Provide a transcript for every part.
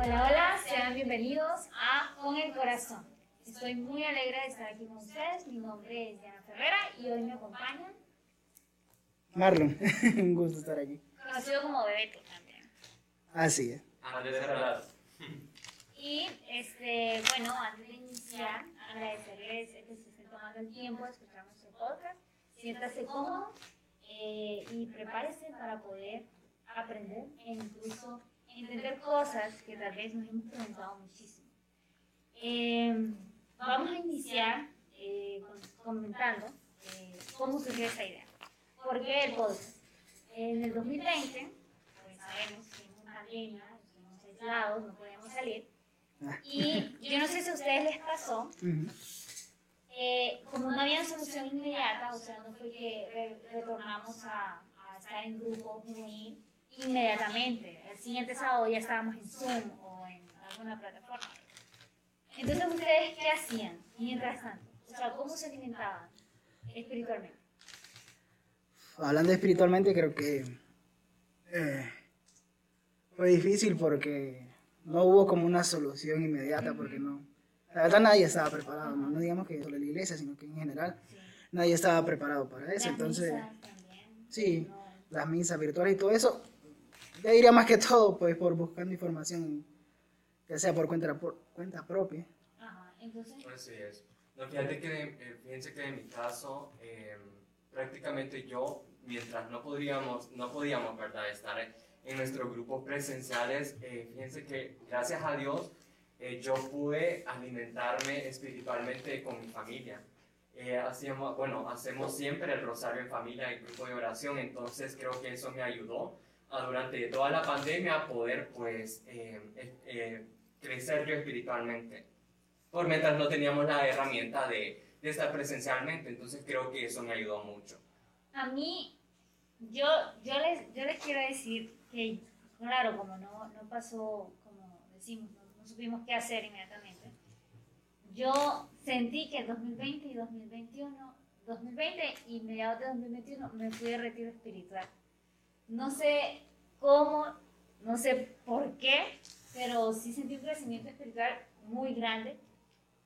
Hola, hola, sean bienvenidos a Con el Corazón. Estoy muy alegre de estar aquí con ustedes. Mi nombre es Diana Ferrera y hoy me acompañan Marlon, un gusto estar aquí. conocido como Bebeto también. Así es. Andrés Herrera. Y este, bueno, antes de iniciar, agradecerles que se estén tomando el tiempo de escuchar nuestro podcast. Siéntase cómodo eh, y prepárese para poder aprender e incluso entender cosas que tal vez nos hemos preguntado muchísimo. Eh, vamos a iniciar eh, comentando eh, cómo surgió esa idea. ¿Por qué el podcast? En el 2020, pues sabemos que en una pandemia, estuvimos aislados, no podíamos salir. Y yo no sé si a ustedes les pasó, eh, como no había solución inmediata, o sea, no fue que re- retornamos a, a estar en grupo juvenil inmediatamente. El siguiente sábado ya estábamos en Zoom o en alguna plataforma. Entonces, ¿ustedes qué hacían mientras tanto? O sea, ¿cómo se alimentaban espiritualmente? Hablando espiritualmente, creo que eh, fue difícil porque no hubo como una solución inmediata, porque no. La verdad, nadie estaba preparado, no, No digamos que solo la iglesia, sino que en general nadie estaba preparado para eso. Las Entonces, misas también. sí, No. las misas virtuales y todo eso, yo diría más que todo, pues por buscando información, ya sea por cuenta, por cuenta propia. Ajá, entonces, Así es. No, fíjate que, eh, fíjense que en mi caso, eh, prácticamente yo, mientras no podíamos, no podíamos, ¿verdad?, estar en, nuestros grupos presenciales, eh, fíjense que gracias a Dios eh, yo pude alimentarme espiritualmente con mi familia. Eh, hacíamos, bueno, hacemos siempre el rosario en familia, el grupo de oración, entonces creo que eso me ayudó durante toda la pandemia poder, pues, eh, eh, crecer yo espiritualmente por mientras no teníamos la herramienta de, de estar presencialmente. Entonces creo que eso me ayudó mucho. a mí, yo, yo, les, yo les quiero decir que, claro, como no, no pasó, como decimos, no, no supimos qué hacer inmediatamente, yo sentí que el 2020 y 2021, 2020 y mediados de 2021 me fui de retiro espiritual. No sé cómo, no sé por qué, pero sí sentí un crecimiento espiritual muy grande,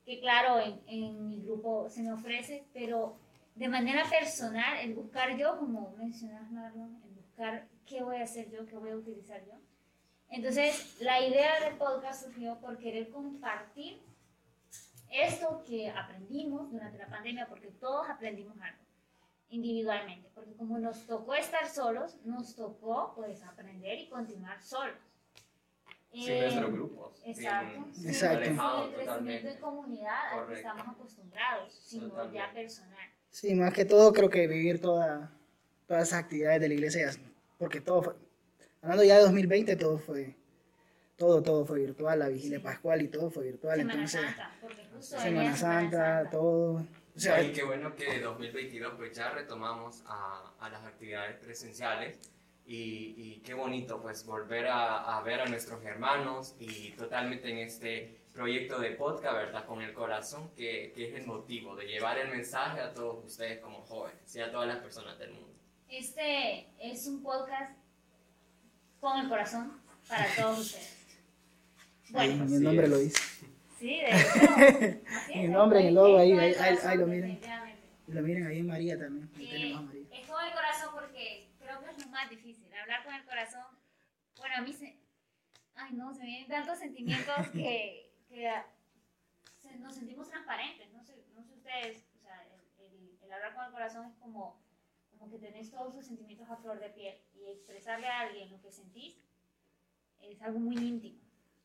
que claro, en, en mi grupo se me ofrece, pero de manera personal, el buscar yo, como mencionas Marlon, el buscar qué voy a hacer yo, qué voy a utilizar yo. Entonces, la idea del podcast surgió por querer compartir esto que aprendimos durante la pandemia, porque todos aprendimos algo individualmente, porque como nos tocó estar solos, nos tocó pues aprender y continuar solos. Sin Eh, nuestros grupos. Exacto. bien Sí, Exacto. sí, alejados el crecimiento en comunidad al que estamos acostumbrados, sino ya personal. Sí, más que todo creo que vivir toda, todas esas actividades de la iglesia, porque todo fue, hablando ya de 2020, todo fue, todo, todo fue virtual, la vigilia pascual y todo fue virtual, Semana entonces, Santa, porque justo Semana venía Santa, todo, o sea, y qué bueno que 2022 pues ya retomamos a, a las actividades presenciales y, y qué bonito pues volver a, a ver a nuestros hermanos y totalmente en este proyecto de podcast, ¿verdad? Con el corazón que, que es el motivo de llevar el mensaje a todos ustedes como jóvenes y a todas las personas del mundo. Este es un podcast con el corazón para todos ustedes. Bueno, mi así nombre es. lo dice, sí, de hecho. es, nombre en el logo ahí, el ahí- ahí- ahí lo miren. definitivamente. y lo miren ahí en María también, ahí tenemos a María. es con el corazón porque creo que es lo más difícil, hablar con el corazón. Bueno, a mí se... Ay, no, se me vienen tantos sentimientos que, que se- nos sentimos transparentes. No sé, no sé ustedes, o sea, el, el- el hablar con el corazón es como, como que tenés todos sus sentimientos a flor de piel y expresarle a alguien lo que sentís es algo muy íntimo.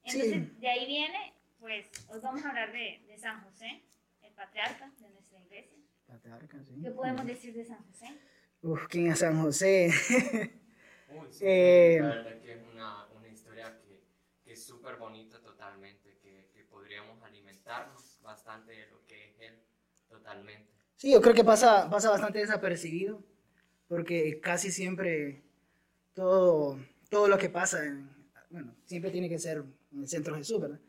Entonces, Sí. de ahí viene, pues, hoy vamos a hablar de, de San José, el patriarca de nuestra iglesia. Patriarca, sí. ¿Qué podemos decir de San José? Uf, ¿quién es San José? Uy, sí, Eh, la verdad que es una, una historia que, que es súper bonita totalmente, que, que podríamos alimentarnos bastante de lo que es él totalmente. Sí, yo creo que pasa, pasa bastante desapercibido, porque casi siempre todo, todo lo que pasa, en- bueno, siempre tiene que ser en el centro Jesús, ¿verdad?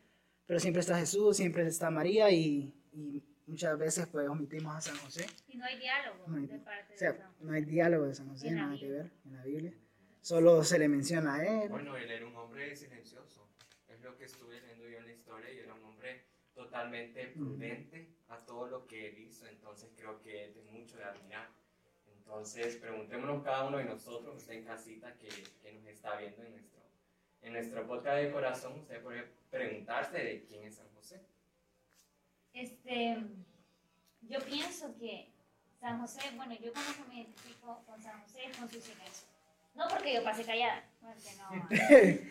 Pero siempre está Jesús, siempre está María y, y muchas veces pues omitimos a San José. Y no hay diálogo No hay- de parte O sea, de San José. no hay diálogo de San José, nada que ver en la Biblia. Solo se le menciona a él. Bueno, él era un hombre silencioso, es lo que estuve leyendo yo en la historia y era un hombre totalmente prudente a todo lo que él hizo, entonces creo que es de mucho de admirar. Entonces, preguntémonos cada uno de nosotros, usted en casita que, que nos está viendo en nuestro, en nuestro podcast de corazón, usted puede preguntarse de quién es San José. Este, yo pienso que San José, bueno, yo como que me identifico con San José con su silencio. No porque yo pasé callada, porque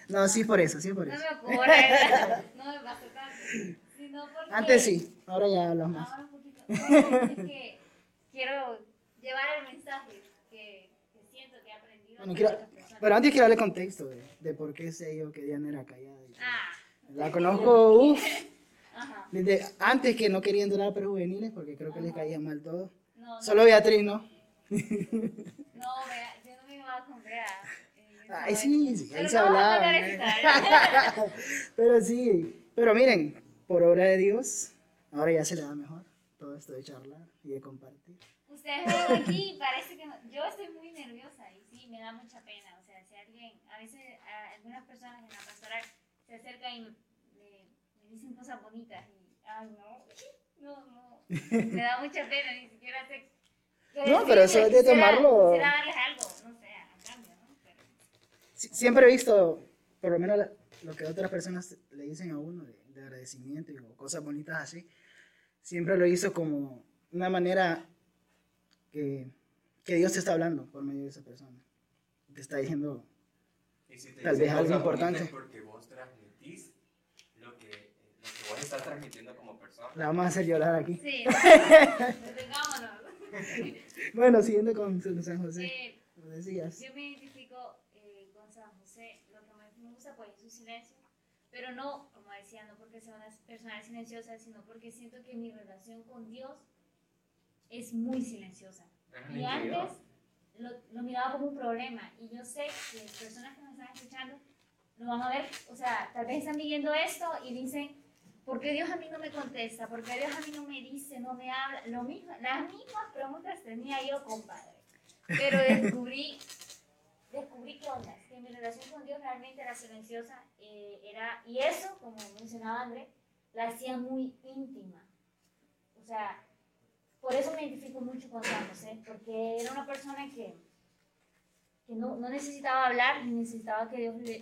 no. no, sí por eso, sí por No eso. me ocurre, no me pasa tanto. Sino porque, Antes sí, ahora ya hablas más. Ahora un poquito. No, es que quiero llevar el mensaje que, que siento que he aprendido Bueno, quiero-. Pero antes quiero darle contexto de, de por qué sé yo que Diana era callada. Ah, La conozco, uff, desde antes que no quería entrar a prejuveniles porque creo que les caía mal todo. No, no, Solo Beatriz, ¿no? no, vea, yo no me iba con Bea. eh, Ay, sí, sí, ahí se a hablaba. ¿eh? Pero sí, pero miren, por obra de Dios, ahora ya se le da mejor todo esto de charlar y de compartir. Ustedes ven aquí, parece que no- yo estoy muy nerviosa y sí, me da mucha pena. A veces a algunas personas en la pastoral se acercan y me, me- dicen cosas bonitas y, ay, no, no, no, me da mucha pena, ni siquiera sé. No, pero eso es de tomarlo- Quisiera darles algo, no sé, a cambio, ¿no? Pero, Sí, Siempre he visto, por lo menos lo que otras personas le dicen a uno de, de agradecimiento y o cosas bonitas así, siempre lo hizo como una manera que, que Dios te está hablando por medio de esa persona. Te está diciendo, Y si te Tal vez algo importante. porque vos transmitís lo que, lo que vos estás transmitiendo como persona. la vamos a hacer llorar aquí. sí, detengámonos. Bueno, siguiendo con San José, Eh, lo decías. Yo me identifico eh, con San José, lo que más me gusta pues es su silencio, pero no, como decía, no porque sea una persona silenciosa, sino porque siento que mi relación con Dios es muy silenciosa. Es Y antes lo, lo miraba como un problema, y yo sé que personas que me están escuchando lo van a ver, o sea, tal vez están viviendo esto y dicen, ¿por qué Dios a mí no me contesta? ¿Por qué Dios a mí no me dice, no me habla? Lo mismo, las mismas preguntas tenía yo, compadre. Pero descubrí, descubrí que onda, que mi relación con Dios realmente era silenciosa, eh, era, y eso, como mencionaba André, la hacía muy íntima. O sea, por eso me identifico mucho con San José, porque era una persona que, que no, no necesitaba hablar, ni necesitaba que Dios le,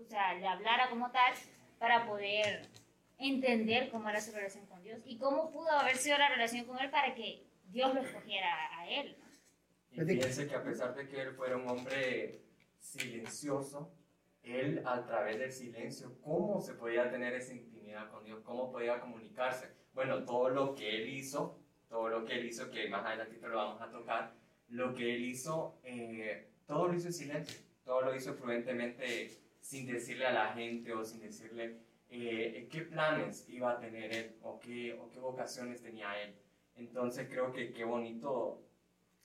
o sea, le hablara como tal para poder entender cómo era su relación con Dios y cómo pudo haber sido la relación con Él para que Dios lo escogiera a, a Él. ¿no? Y fíjense que a pesar de que él fuera un hombre silencioso, él a través del silencio, ¿cómo se podía tener esa intimidad con Dios? ¿Cómo podía comunicarse? Bueno, todo lo que él hizo, todo lo que él hizo, que más adelante lo vamos a tocar, lo que él hizo, eh, todo lo hizo en silencio, todo lo hizo prudentemente sin decirle a la gente o sin decirle eh, qué planes iba a tener él o qué, o qué vocaciones tenía él. Entonces creo que qué bonito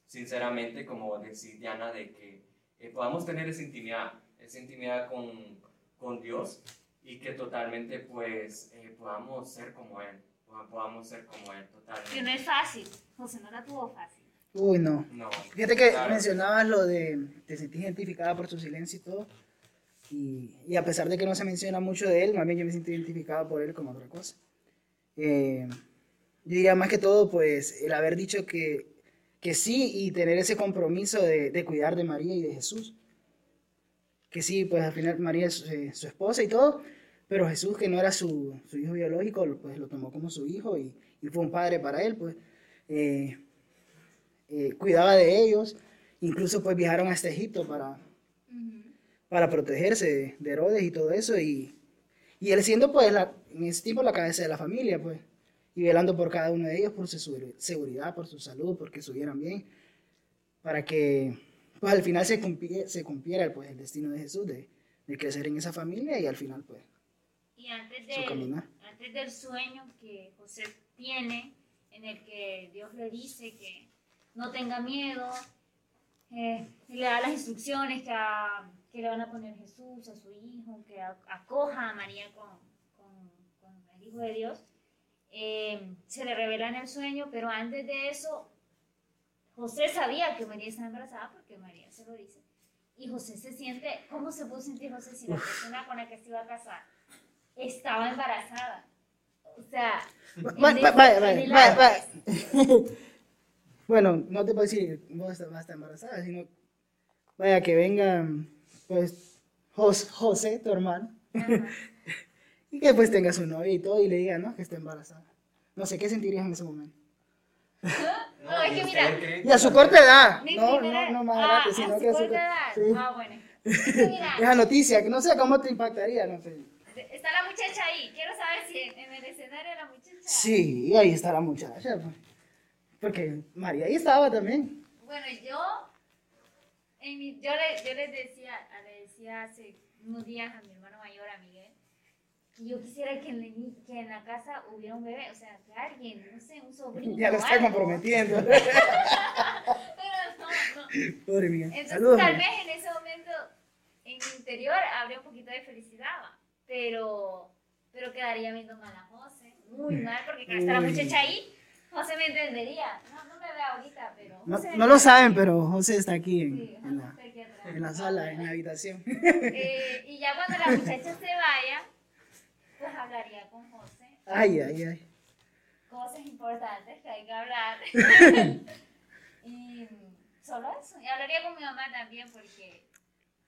sinceramente, como decía Diana, de que eh, podamos tener esa intimidad, esa intimidad con, con Dios y que totalmente pues eh, podamos ser como Él, podamos ser como Él Que no totalmente. es fácil, José no la tuvo fácil. Uy, no. No, Fíjate que claro. mencionabas lo de te sentís identificada por su silencio y todo. Y, y a pesar de que no se menciona mucho de él, más bien yo me siento identificada por él como otra cosa. Eh, yo diría más que todo, pues, el haber dicho que, que sí y tener ese compromiso de, de cuidar de María y de Jesús. Que sí, pues al final María es eh, su esposa y todo, pero Jesús, que no era su, su hijo biológico, pues lo tomó como su hijo y, y fue un padre para él, pues. eh, eh, cuidaba de ellos, incluso pues viajaron hasta Egipto para, para protegerse de, de Herodes y todo eso, y, y él siendo pues la- en ese tiempo la cabeza de la familia, pues, y velando por cada uno de ellos, por su seguri- seguridad, por su salud, porque estuvieran bien, para que pues al final se cumpliera, se cumpliera pues el destino de Jesús, de, de crecer en esa familia y al final pues Y antes, caminar. antes del sueño que José tiene, en el que Dios le dice que no tenga miedo, eh, le da las instrucciones que, a- que le van a poner Jesús a su hijo, que a- acoja a María con, con- con el Hijo de Dios, eh, se le revela en el sueño, pero antes de eso, José sabía que María estaba embarazada porque María se lo dice. Y José se siente, ¿cómo se puede sentir José si la persona con la que se iba a casar estaba embarazada. O sea, Vaya, vaya, vaya. Bueno, no te puedo decir vos vas a estar embarazada, sino vaya que venga, pues, Jos- José, tu hermano, Ajá. y que pues tenga su novia y todo y le diga, ¿no? Que está embarazada. No sé, ¿qué sentirías en ese momento? No, es ¿y que mira, Y a su corta edad, no, no, no más ah, grande, a sino su que a su corta corta edad. sí. Ah, bueno. Es que mira, Esa noticia, que no sé cómo te impactaría, no sé. Muchacha ahí. Quiero saber si en en el escenario la muchacha. Sí, ahí está la muchacha, pues. Porque María ahí estaba también. Bueno, yo, en mi- yo, le, yo les decía, le decía hace unos días a mi hermano mayor, a Miguel, que yo quisiera que en, la, ni- que en la casa hubiera un bebé, o sea, que alguien, no sé, un sobrino. Ya lo está algo. comprometiendo. Pero no, no. Pobre mía. Entonces, Saludos. tal María. vez en ese momento, en mi interior, habría un poquito de felicidad, va, pero, pero quedaría viendo mal a José, muy mal, porque que está la muchacha ahí, José me entendería. No, no me ve ahorita, pero. No, José no lo saben, pero José está aquí en, Sí, en la, aquí en la sala, en la habitación. Eh, y ya cuando la muchacha se vaya, pues hablaría con José. Ay, ay, ay. Cosas importantes que hay que hablar. y solo eso. Y hablaría con mi mamá también porque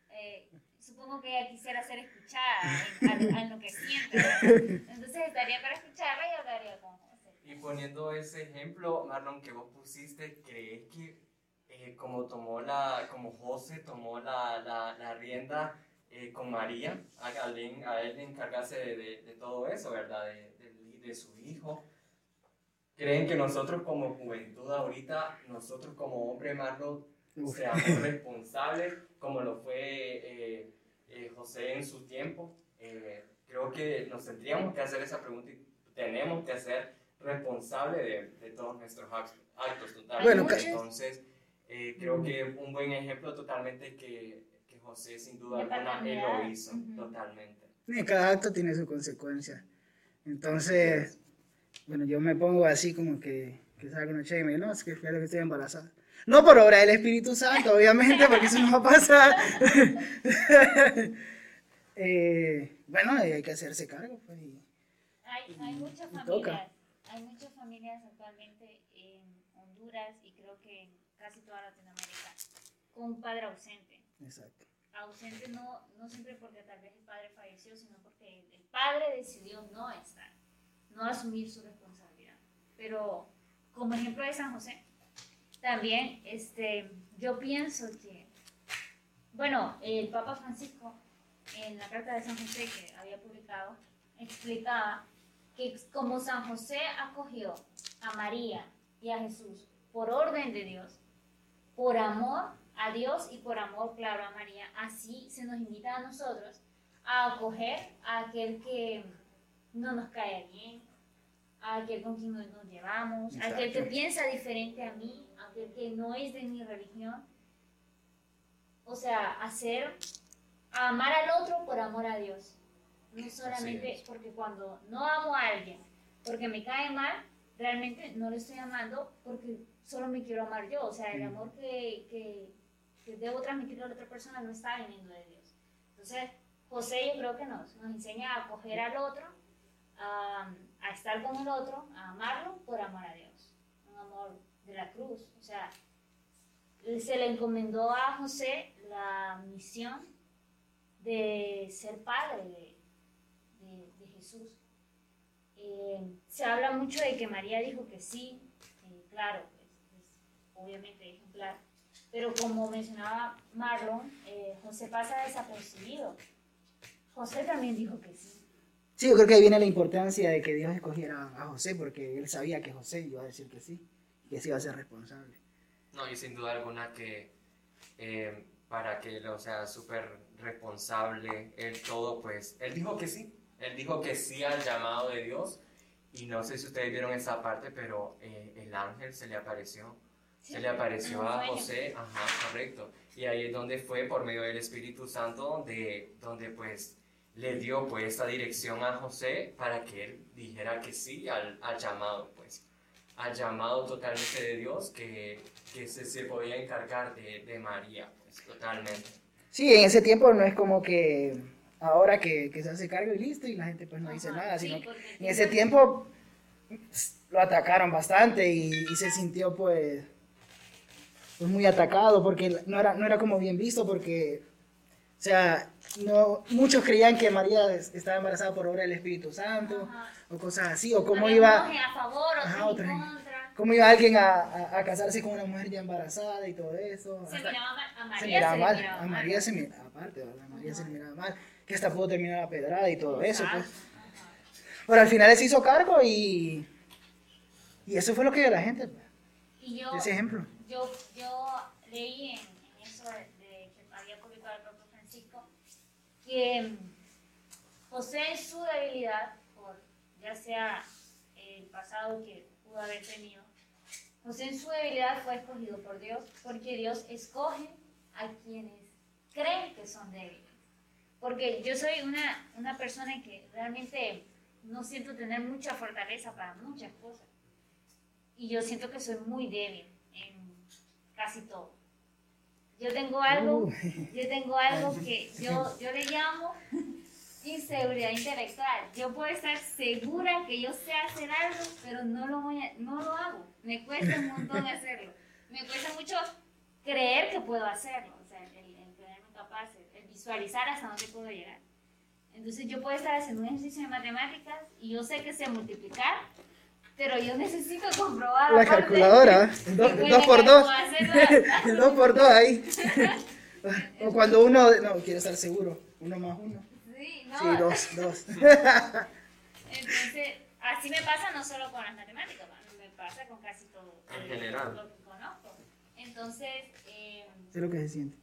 eh, supongo que ella quisiera ser escuchada en, lo que siente. ¿verdad? Entonces estaría para escucharla y hablaría con José. Y poniendo ese ejemplo, Marlon, que vos pusiste, ¿crees que eh, como tomó la, como José tomó la, la, la rienda eh, con María, a, a él, a él encargarse de, de, de todo eso, ¿verdad? De, de, de su hijo. ¿Creen que nosotros como juventud ahorita, nosotros como hombre, Marlon, seamos responsables como lo fue eh, eh, José en su tiempo? Eh, creo que nos tendríamos que hacer esa pregunta y tenemos que ser responsables de, de todos nuestros actos, actos totalmente. Bueno, Entonces, eh, creo que un buen ejemplo totalmente que, que José sin duda alguna él lo hizo Ujú. totalmente. Y cada acto tiene su consecuencia. Entonces, bueno, yo me pongo así como que, que salga una chica y me dice, no, es que fíjate que estoy embarazada. No por obra del Espíritu Santo, obviamente, porque eso no va a pasar. Eh, bueno, hay que hacerse cargo. Pues, y- Hay, hay muchas toca. familias, hay muchas familias actualmente en Honduras y creo que en casi toda Latinoamérica con un padre ausente. exacto. Ausente no, no siempre porque tal vez el padre falleció, sino porque el padre decidió no estar, no asumir su responsabilidad. Pero como ejemplo de San José, también este, yo pienso que, bueno, el Papa Francisco en la carta de San José que había publicado, explicaba que como San José acogió a María y a Jesús por orden de Dios, por amor a Dios y por amor, claro, a María, así se nos invita a nosotros a acoger a aquel que no nos cae bien, a aquel con quien no nos llevamos, a aquel que piensa diferente a mí, a aquel que no es de mi religión. O sea, hacer, amar al otro por amor a Dios. No solamente porque cuando no amo a alguien, porque me cae mal, realmente no le estoy amando porque solo me quiero amar yo. O sea, el Mm. amor que, que, que debo transmitirle a la otra persona no está viniendo de Dios. Entonces, José yo creo que nos, nos enseña a acoger al otro, a, a estar con el otro, a amarlo por amor a Dios. Un amor de la cruz. O sea, se le encomendó a José la misión de ser padre de, Jesús. Eh, se habla mucho de que María dijo que sí, eh, claro, pues, es obviamente ejemplar, pero como mencionaba Marlon, eh, José pasa desapercibido. José también dijo que sí. Sí, yo creo que ahí viene la importancia de que Dios escogiera a José, porque él sabía que José iba a decir que sí, que sí iba a ser responsable. No, y sin duda alguna que eh, para que él, o sea, súper responsable, él todo, pues, él dijo que sí, él dijo que sí al llamado de Dios, y no sé si ustedes vieron esa parte, pero eh, el ángel se le apareció, Sí, se le apareció a. José, ajá, correcto, y ahí es donde fue por medio del Espíritu Santo, donde, donde pues le dio pues esta dirección a José para que él dijera que sí al, al llamado, pues al llamado totalmente de Dios que, que se, se podía encargar de, de María, pues totalmente. Sí, en ese tiempo no es como que ahora que, que se hace cargo y listo, y la gente pues no dice Ajá, nada, sí, sino que en ese tiempo pues, lo atacaron bastante y, y se sintió pues, pues muy atacado porque no era, no era como bien visto porque, o sea, no, muchos creían que María es- estaba embarazada por obra del Espíritu Santo Ajá. o cosas así, o cómo Había iba, a favor, Ajá, en en- contra. cómo iba alguien a, a- a casarse con una mujer ya embarazada y todo eso. Se miraba mal, a se María miraba se le mal, miraba a mal. María se miraba, aparte, ¿verdad? A María se le miraba mal, que hasta pudo terminar la pedrada y todo eso, pues. Ajá. Pero al final se hizo cargo y, y eso fue lo que dio la gente, pues, Y yo, ese ejemplo. yo, yo leí en, en eso de, de que había publicado el propio Francisco que mm, José en su debilidad, por ya sea el pasado que pudo haber tenido, José en su debilidad fue escogido por Dios porque Dios escoge a quienes creen que son débiles. Porque yo soy una, una persona que realmente no siento tener mucha fortaleza para muchas cosas. Y yo siento que soy muy débil en casi todo. Yo tengo algo, yo tengo algo que yo, yo le llamo inseguridad intelectual. Yo puedo estar segura que yo sé hacer algo, pero no lo, voy a- no lo hago. Me cuesta un montón hacerlo. Me cuesta mucho creer que puedo hacerlo. O sea, el, el creerme capaz, el, el visualizar hasta dónde puedo llegar. Entonces yo puedo estar haciendo un ejercicio de matemáticas y yo sé que sé multiplicar, pero yo necesito comprobar. La aparte, calculadora, el que do- puede dos por que dos. puedo hacerlo. el 2 por 2 ahí. o cuando uno, no, quiere estar seguro, uno más uno. Sí, no. Sí, dos, dos. Entonces, así me pasa no solo con las matemáticas, me pasa con casi todo En general. lo que conozco. Entonces, eh, Sé lo que se siente.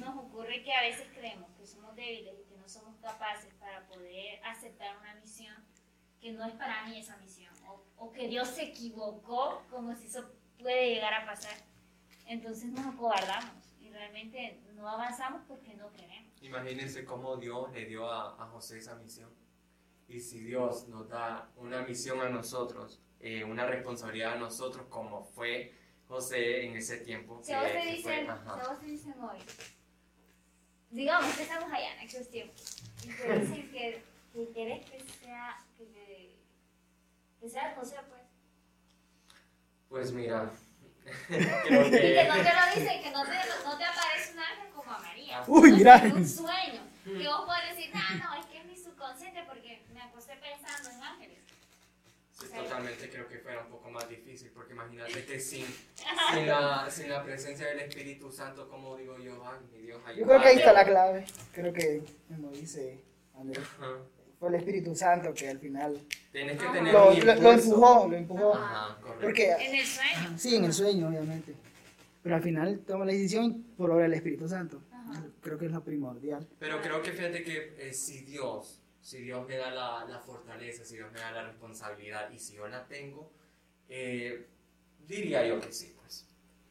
nos ocurre que a veces creemos que somos débiles y que no somos capaces para poder aceptar una misión que no es para mí esa misión, o, que Dios se equivocó, como si eso puede llegar a pasar. Entonces nos acobardamos y realmente no avanzamos porque no queremos. Imagínense cómo Dios le dio a, a José esa misión. Y si Dios nos da una misión a nosotros, eh, una responsabilidad a nosotros, como fue José en ese tiempo. Si a vos te dicen, dicen hoy, digamos que estamos allá en aquellos tiempos, y te dicen que, que querés que sea, que, que, que sea José, pues. Pues mira, creo Y que que... no te lo dicen, que no te, no te aparece un ángel como a María. Uy, No mira. es Un sueño. Que vos podés decir, ah, no, es que es mi subconsciente porque me acosté pensando en ángeles. Sí, totalmente creo que fuera un poco más difícil, porque imagínate que sin, sin, la, sin la presencia del Espíritu Santo, como digo yo, ay, mi Dios, Yo creo que ahí está la ayúdame. clave. Creo que, como dice Andrés, Ajá. Fue el Espíritu Santo que al final Tienes que Ajá. tener lo, un lo- lo empujó, lo empujó. Ajá. Porque, En el sueño. sí, en el sueño, obviamente. Pero al final toma la decisión por obra del Espíritu Santo. Ajá. Creo que es lo primordial. Pero creo que fíjate que eh, si Dios, si Dios me da la, la fortaleza, si Dios me da la responsabilidad y si yo la tengo, eh, diría yo que sí, pues.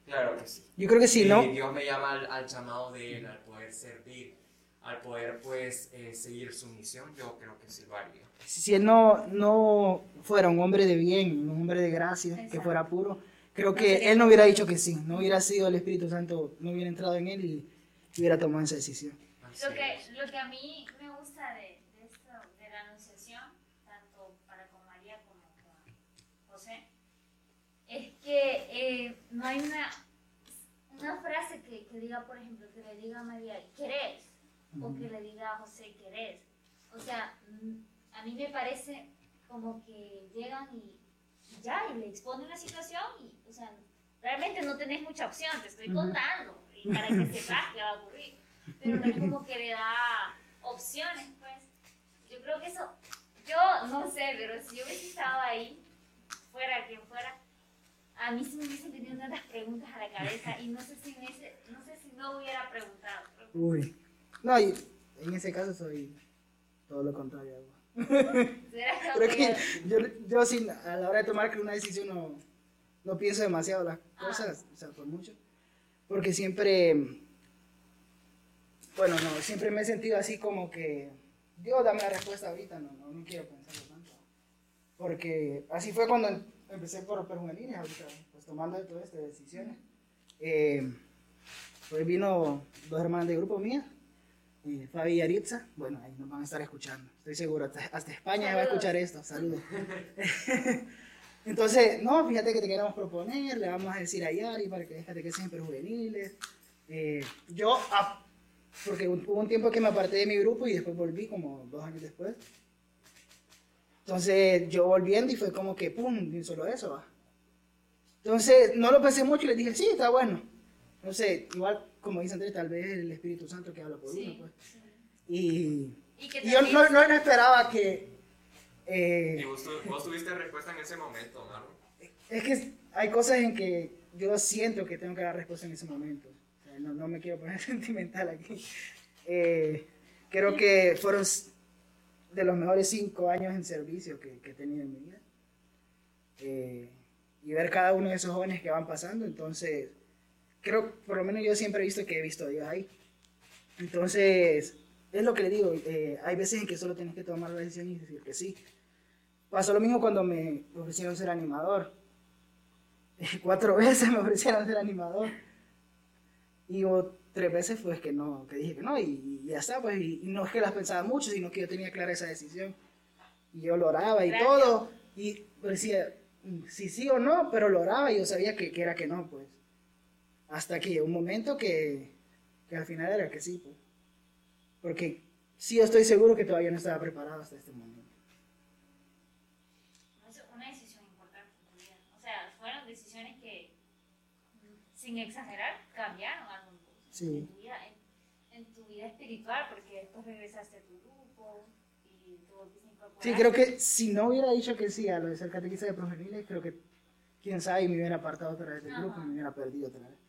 Claro que sí. Yo creo que si no, Dios me llama al, al llamado de Él, al poder servir, al poder pues eh, seguir su misión, yo creo que sí lo haría. si él no, no fuera un hombre de bien, un hombre de gracia, que Exacto. fuera puro, creo que él no hubiera dicho que sí, no hubiera sido el Espíritu Santo, no hubiera entrado en él y hubiera tomado esa decisión. Así Lo que, es. lo que a mí me gusta de, de esto, de la anunciación, tanto para con María como con José, es que eh, no hay una, una frase que, que diga, por ejemplo, que le diga a María, ¿querés? O que le diga a José, ¿querés? O sea, mm, a mí me parece como que llegan y, y ya, y le exponen la situación y, o sea, realmente no tenés mucha opción, te estoy contando, y para que sepas qué va a ocurrir pero no es como que le da opciones, pues. Yo creo que eso, yo no sé, pero si yo hubiese estado ahí, fuera quien fuera, a mí sí me hubiesen venido tantas preguntas a la cabeza y no sé si, me hubiese- no, sé si no hubiera preguntado. Uy. No, y en ese caso soy todo lo contrario. Creo que yo, yo sin, a la hora de tomar una decisión no, no pienso demasiado las Ah. cosas, o sea, por mucho. Porque siempre, bueno, no, siempre me he sentido así como que, Dios, dame la respuesta ahorita, no, no, no quiero pensarlo tanto. Porque así fue cuando em- empecé por perjuveniles, ahorita, pues tomando todas estas decisiones. Eh, pues vino dos hermanas de grupo mías eh, Fabi y Aritza, bueno, ahí nos van a estar escuchando, estoy seguro, hasta, hasta España va a escuchar esto, saludos. Entonces, no, fíjate que te queremos proponer, le vamos a decir a Yari para que déjate que siempre juveniles. Eh, yo, ah, porque hubo un tiempo que me aparté de mi grupo y después volví como dos años después. Entonces yo volviendo y fue como que, pum, solo eso va. Entonces no lo pensé mucho y le dije, sí, está bueno. No sé, igual como dice Andrés, tal vez el Espíritu Santo que habla por uno, Sí, pues. sí. Y, Y y yo no, no, no esperaba que... eh, ¿Y vos, vos tuviste respuesta en ese momento, Marlon? Es que hay cosas en que yo siento que tengo que dar respuesta en ese momento. O sea, no, no me quiero poner sentimental aquí. Eh, creo que fueron de los mejores cinco años en servicio que, que he tenido en mi vida. Eh, y ver cada uno de esos jóvenes que van pasando, entonces, creo, por lo menos yo siempre he visto que he visto a Dios ahí. Entonces, es lo que le digo, eh, hay veces en que solo tienes que tomar la decisión y decir que sí. Pasó lo mismo cuando me ofrecieron ser animador. Cuatro veces me ofrecieron ser animador. Y hubo tres veces pues que no, que dije que no y, y ya está, pues y, y no es que las pensaba mucho, sino que yo tenía clara esa decisión. Y yo lo oraba y Gracias. todo. Y decía, mm, si sí o no, pero lo oraba y yo sabía que, que era que no, pues. Hasta que llegó un momento que, que al final era que sí, pues. Porque sí, yo estoy seguro que todavía no estaba preparado hasta este momento. Es una decisión importante en tu vida. O sea, fueron decisiones que, sin exagerar, cambiaron algo en tu- Sí. en, tu vida, en, en tu vida espiritual, porque después regresaste a tu grupo y tú volviste a incorporar. Sí, creo que si no hubiera dicho que sí a lo de ser catequista de progeniles, creo que, quién sabe, me hubiera apartado otra vez del grupo y me hubiera perdido otra vez.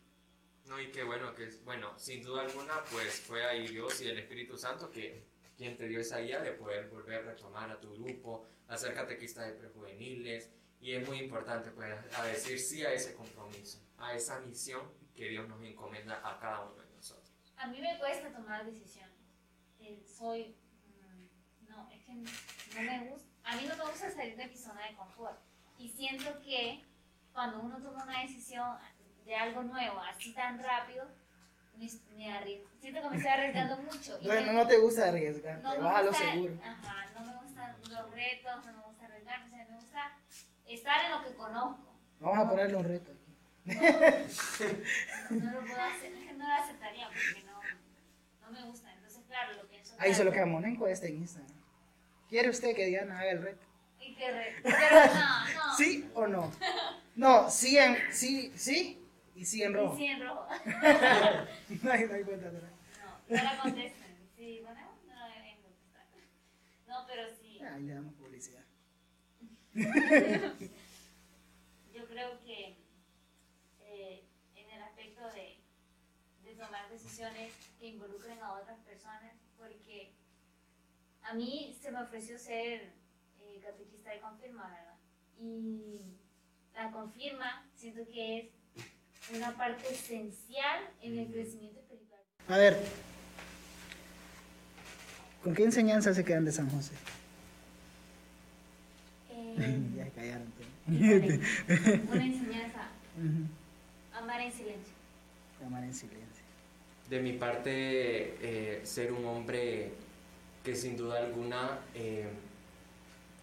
No, y qué bueno que, bueno, sin duda alguna, pues fue ahí Dios y el Espíritu Santo que quien te dio esa guía de poder volver a retomar a tu grupo, a ser catequista de prejuveniles, y es muy importante, pues, a decir sí a ese compromiso, a esa misión que Dios nos encomienda a cada uno de nosotros. A mí me cuesta tomar decisiones. Eh, soy. mm, No, es que no me gusta. A mí no me gusta salir de mi zona de confort. Y siento que cuando uno toma una decisión de algo nuevo, así tan rápido, me, me arriesgo. Siento que me estoy arriesgando mucho. y Bueno, me- no te gusta arriesgar, no te vas a lo seguro. Ajá, no me gustan los retos, no me gusta arriesgarme, o sea, me gusta estar en lo que conozco. Vamos a ponerle un reto aquí. No lo puedo hacer, es que no lo aceptaría porque no, no me gusta. Entonces, claro, lo pienso. Ahí solo tanto. quedamos una encuesta en Instagram. ¿Quiere usted que Diana haga el reto? Y que re- pero no, no. ¿Sí o no? No, sí en, sí, sí y sí en Y rojo. sí, en rojo. No hay, no hay vuelta atrás. No, no la contesten. Sí, bueno, no la deben contestar. No, pero sí. Ahí le damos publicidad. Yo creo que eh, en el aspecto de, de tomar decisiones que involucren a otras personas, porque a mí se me ofreció ser eh, catequista de confirma, ¿verdad? Y la confirma siento que es una parte esencial en el crecimiento espiritual. A ver, ¿con qué enseñanza se quedan de San José? Eh, ya callaron. híjole, una enseñanza, amar en silencio. Amar en silencio. De mi parte, eh, ser un hombre que sin duda alguna eh,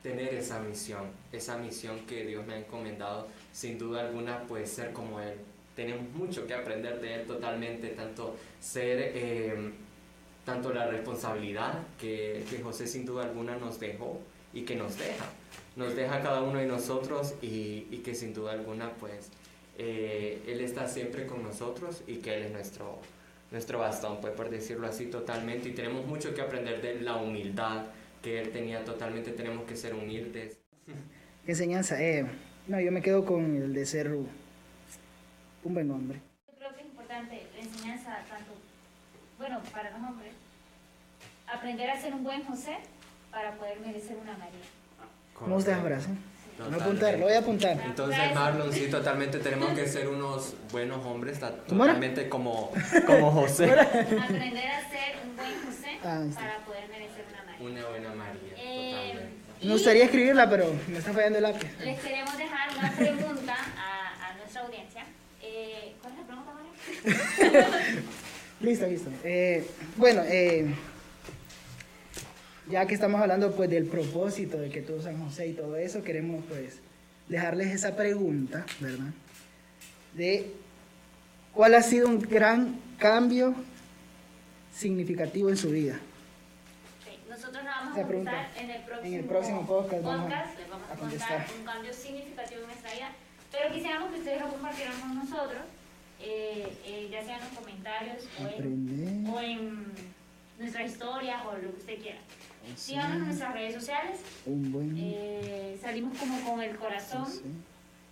tener esa misión, esa misión que Dios me ha encomendado, sin duda alguna pues ser como Él. Tenemos mucho que aprender de Él totalmente, tanto ser, eh, tanto la responsabilidad que, que José sin duda alguna nos dejó y que nos deja, nos deja cada uno de nosotros y, y que sin duda alguna pues eh, Él está siempre con nosotros y que Él es nuestro, nuestro bastón, pues por decirlo así totalmente. Y tenemos mucho que aprender de la humildad que Él tenía totalmente, tenemos que ser humildes. ¿Qué enseñanza? Eh, no, yo me quedo con el de ser un buen hombre. Yo creo que es importante la enseñanza tanto, bueno, para los hombres, aprender a ser un buen José para poder merecer una María. ¿Cómo usted abraza? Lo voy a apuntar, lo voy a apuntar. Entonces, Marlon, sí, totalmente tenemos que ser unos buenos hombres, totalmente como, como José. Aprender a ser un buen José Ah, para poder merecer una María. Una buena María, Eh, totalmente. Me gustaría escribirla, pero me está fallando el lápiz. Les queremos dejar una pregunta a, a nuestra audiencia. Eh, ¿Cuál es la pregunta, María? Listo, listo. Eh, bueno, eh, ya que estamos hablando pues del propósito de que tú San José y todo eso, queremos pues dejarles esa pregunta, ¿verdad? De cuál ha sido un gran cambio significativo en su vida. Nosotros nos vamos a pregunta. contar en el próximo, En el próximo podcast vamos a- podcast, les vamos a, a contar un cambio significativo en nuestra vida, pero quisiéramos que ustedes lo compartieran con nosotros, eh, eh, ya sea en los comentarios o en, o en nuestras historias o lo que usted quiera. Síganos en nuestras redes sociales, Un buen. eh, salimos como con el corazón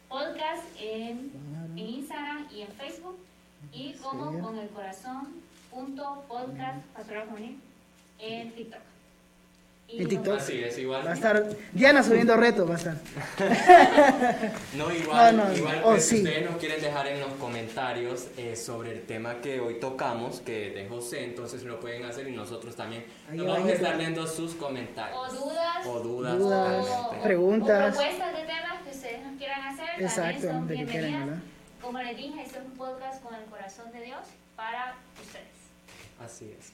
podcast en, claro. en Instagram y en Facebook y como con el corazón punto podcast pastoral juvenil en TikTok. En TikTok. Así es, igual. Va a estar Diana subiendo retos, va a estar. No, igual, No, no, igual oh, pues, sí. si ustedes nos quieren dejar en los comentarios eh, sobre el tema que hoy tocamos, que es de José, entonces lo pueden hacer y nosotros también Ahí nos vamos a estar leyendo sus comentarios. O dudas. O dudas, Dudas, totalmente. preguntas. O propuestas de temas que ustedes nos quieran hacer. Exacto, son de que quieran. ¿verdad? Como les dije, este es un podcast con el corazón de Dios para ustedes. Así es.